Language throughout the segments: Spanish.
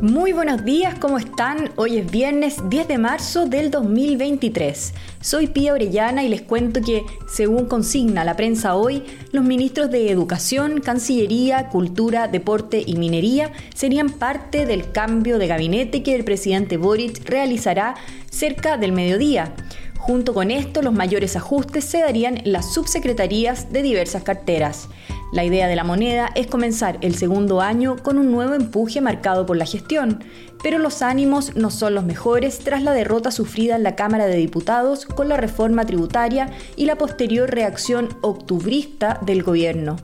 Muy buenos días, ¿cómo están? Hoy es viernes 10 de marzo del 2023. Soy Pía Orellana y les cuento que, según consigna la prensa hoy, los ministros de Educación, Cancillería, Cultura, Deporte y Minería serían parte del cambio de gabinete que el presidente Boric realizará cerca del mediodía. Junto con esto, los mayores ajustes se darían en las subsecretarías de diversas carteras. La idea de la moneda es comenzar el segundo año con un nuevo empuje marcado por la gestión, pero los ánimos no son los mejores tras la derrota sufrida en la Cámara de Diputados con la reforma tributaria y la posterior reacción octubrista del gobierno.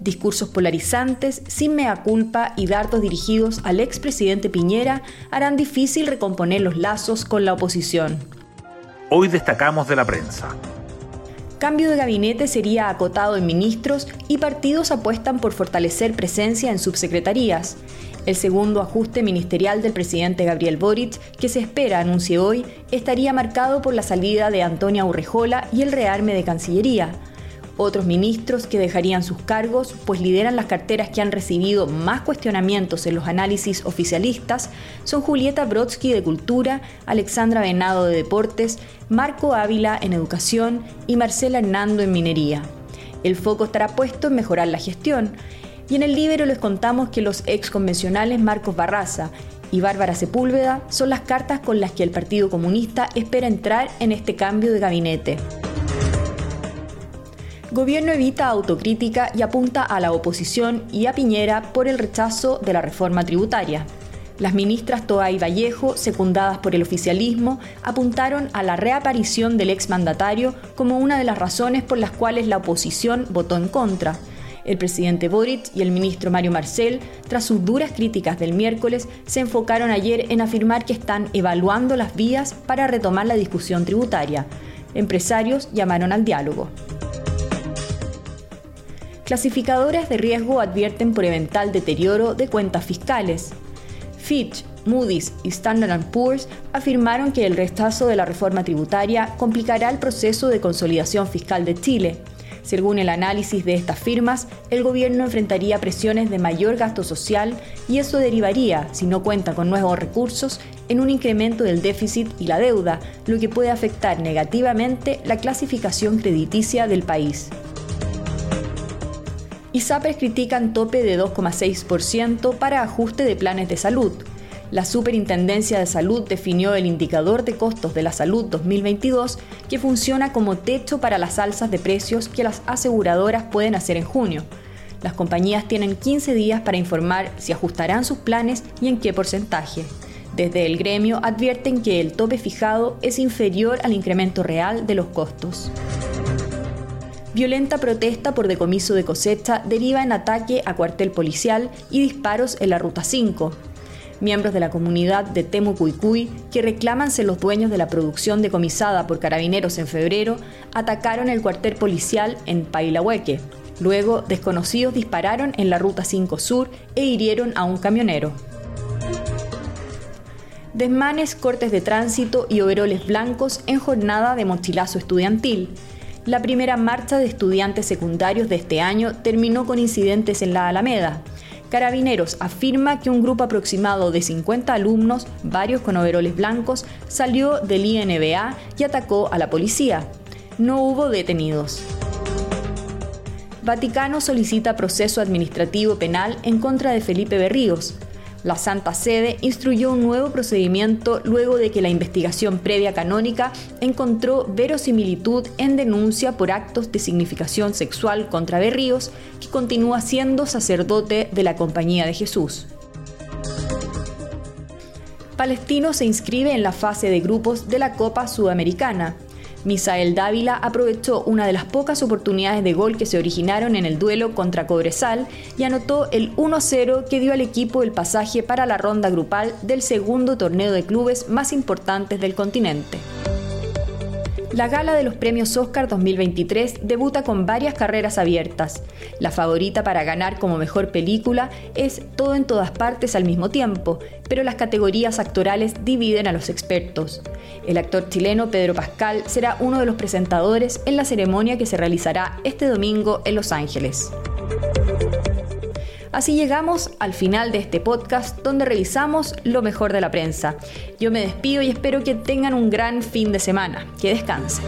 Discursos polarizantes, sin mea culpa y dardos dirigidos al expresidente Piñera harán difícil recomponer los lazos con la oposición. Hoy destacamos de la prensa. Cambio de gabinete sería acotado en ministros y partidos apuestan por fortalecer presencia en subsecretarías. El segundo ajuste ministerial del presidente Gabriel Boric, que se espera anuncie hoy, estaría marcado por la salida de Antonia Urrejola y el rearme de Cancillería. Otros ministros que dejarían sus cargos, pues lideran las carteras que han recibido más cuestionamientos en los análisis oficialistas, son Julieta Brodsky de Cultura, Alexandra Venado de Deportes, Marco Ávila en Educación y Marcela Hernando en Minería. El foco estará puesto en mejorar la gestión. Y en el libro les contamos que los ex convencionales Marcos Barraza y Bárbara Sepúlveda son las cartas con las que el Partido Comunista espera entrar en este cambio de gabinete. Gobierno evita autocrítica y apunta a la oposición y a Piñera por el rechazo de la reforma tributaria. Las ministras Toa y Vallejo, secundadas por el oficialismo, apuntaron a la reaparición del exmandatario como una de las razones por las cuales la oposición votó en contra. El presidente Boric y el ministro Mario Marcel, tras sus duras críticas del miércoles, se enfocaron ayer en afirmar que están evaluando las vías para retomar la discusión tributaria. Empresarios llamaron al diálogo. Clasificadoras de riesgo advierten por eventual deterioro de cuentas fiscales. Fitch, Moody's y Standard Poor's afirmaron que el rechazo de la reforma tributaria complicará el proceso de consolidación fiscal de Chile. Según el análisis de estas firmas, el gobierno enfrentaría presiones de mayor gasto social y eso derivaría, si no cuenta con nuevos recursos, en un incremento del déficit y la deuda, lo que puede afectar negativamente la clasificación crediticia del país. ISAPRES critican tope de 2,6% para ajuste de planes de salud. La Superintendencia de Salud definió el indicador de costos de la salud 2022 que funciona como techo para las alzas de precios que las aseguradoras pueden hacer en junio. Las compañías tienen 15 días para informar si ajustarán sus planes y en qué porcentaje. Desde el gremio advierten que el tope fijado es inferior al incremento real de los costos. Violenta protesta por decomiso de cosecha deriva en ataque a cuartel policial y disparos en la Ruta 5. Miembros de la comunidad de Temucuicuy, que reclaman ser los dueños de la producción decomisada por carabineros en febrero, atacaron el cuartel policial en Pailahueque. Luego, desconocidos dispararon en la Ruta 5 Sur e hirieron a un camionero. Desmanes, cortes de tránsito y overoles blancos en jornada de mochilazo estudiantil. La primera marcha de estudiantes secundarios de este año terminó con incidentes en la Alameda. Carabineros afirma que un grupo aproximado de 50 alumnos, varios con overoles blancos, salió del INBA y atacó a la policía. No hubo detenidos. Vaticano solicita proceso administrativo penal en contra de Felipe Berríos. La Santa Sede instruyó un nuevo procedimiento luego de que la investigación previa canónica encontró verosimilitud en denuncia por actos de significación sexual contra Berríos, que continúa siendo sacerdote de la Compañía de Jesús. Palestino se inscribe en la fase de grupos de la Copa Sudamericana. Misael Dávila aprovechó una de las pocas oportunidades de gol que se originaron en el duelo contra Cobresal y anotó el 1-0 que dio al equipo el pasaje para la ronda grupal del segundo torneo de clubes más importantes del continente. La gala de los premios Oscar 2023 debuta con varias carreras abiertas. La favorita para ganar como mejor película es Todo en todas partes al mismo tiempo, pero las categorías actorales dividen a los expertos. El actor chileno Pedro Pascal será uno de los presentadores en la ceremonia que se realizará este domingo en Los Ángeles. Así llegamos al final de este podcast donde revisamos lo mejor de la prensa. Yo me despido y espero que tengan un gran fin de semana. Que descansen.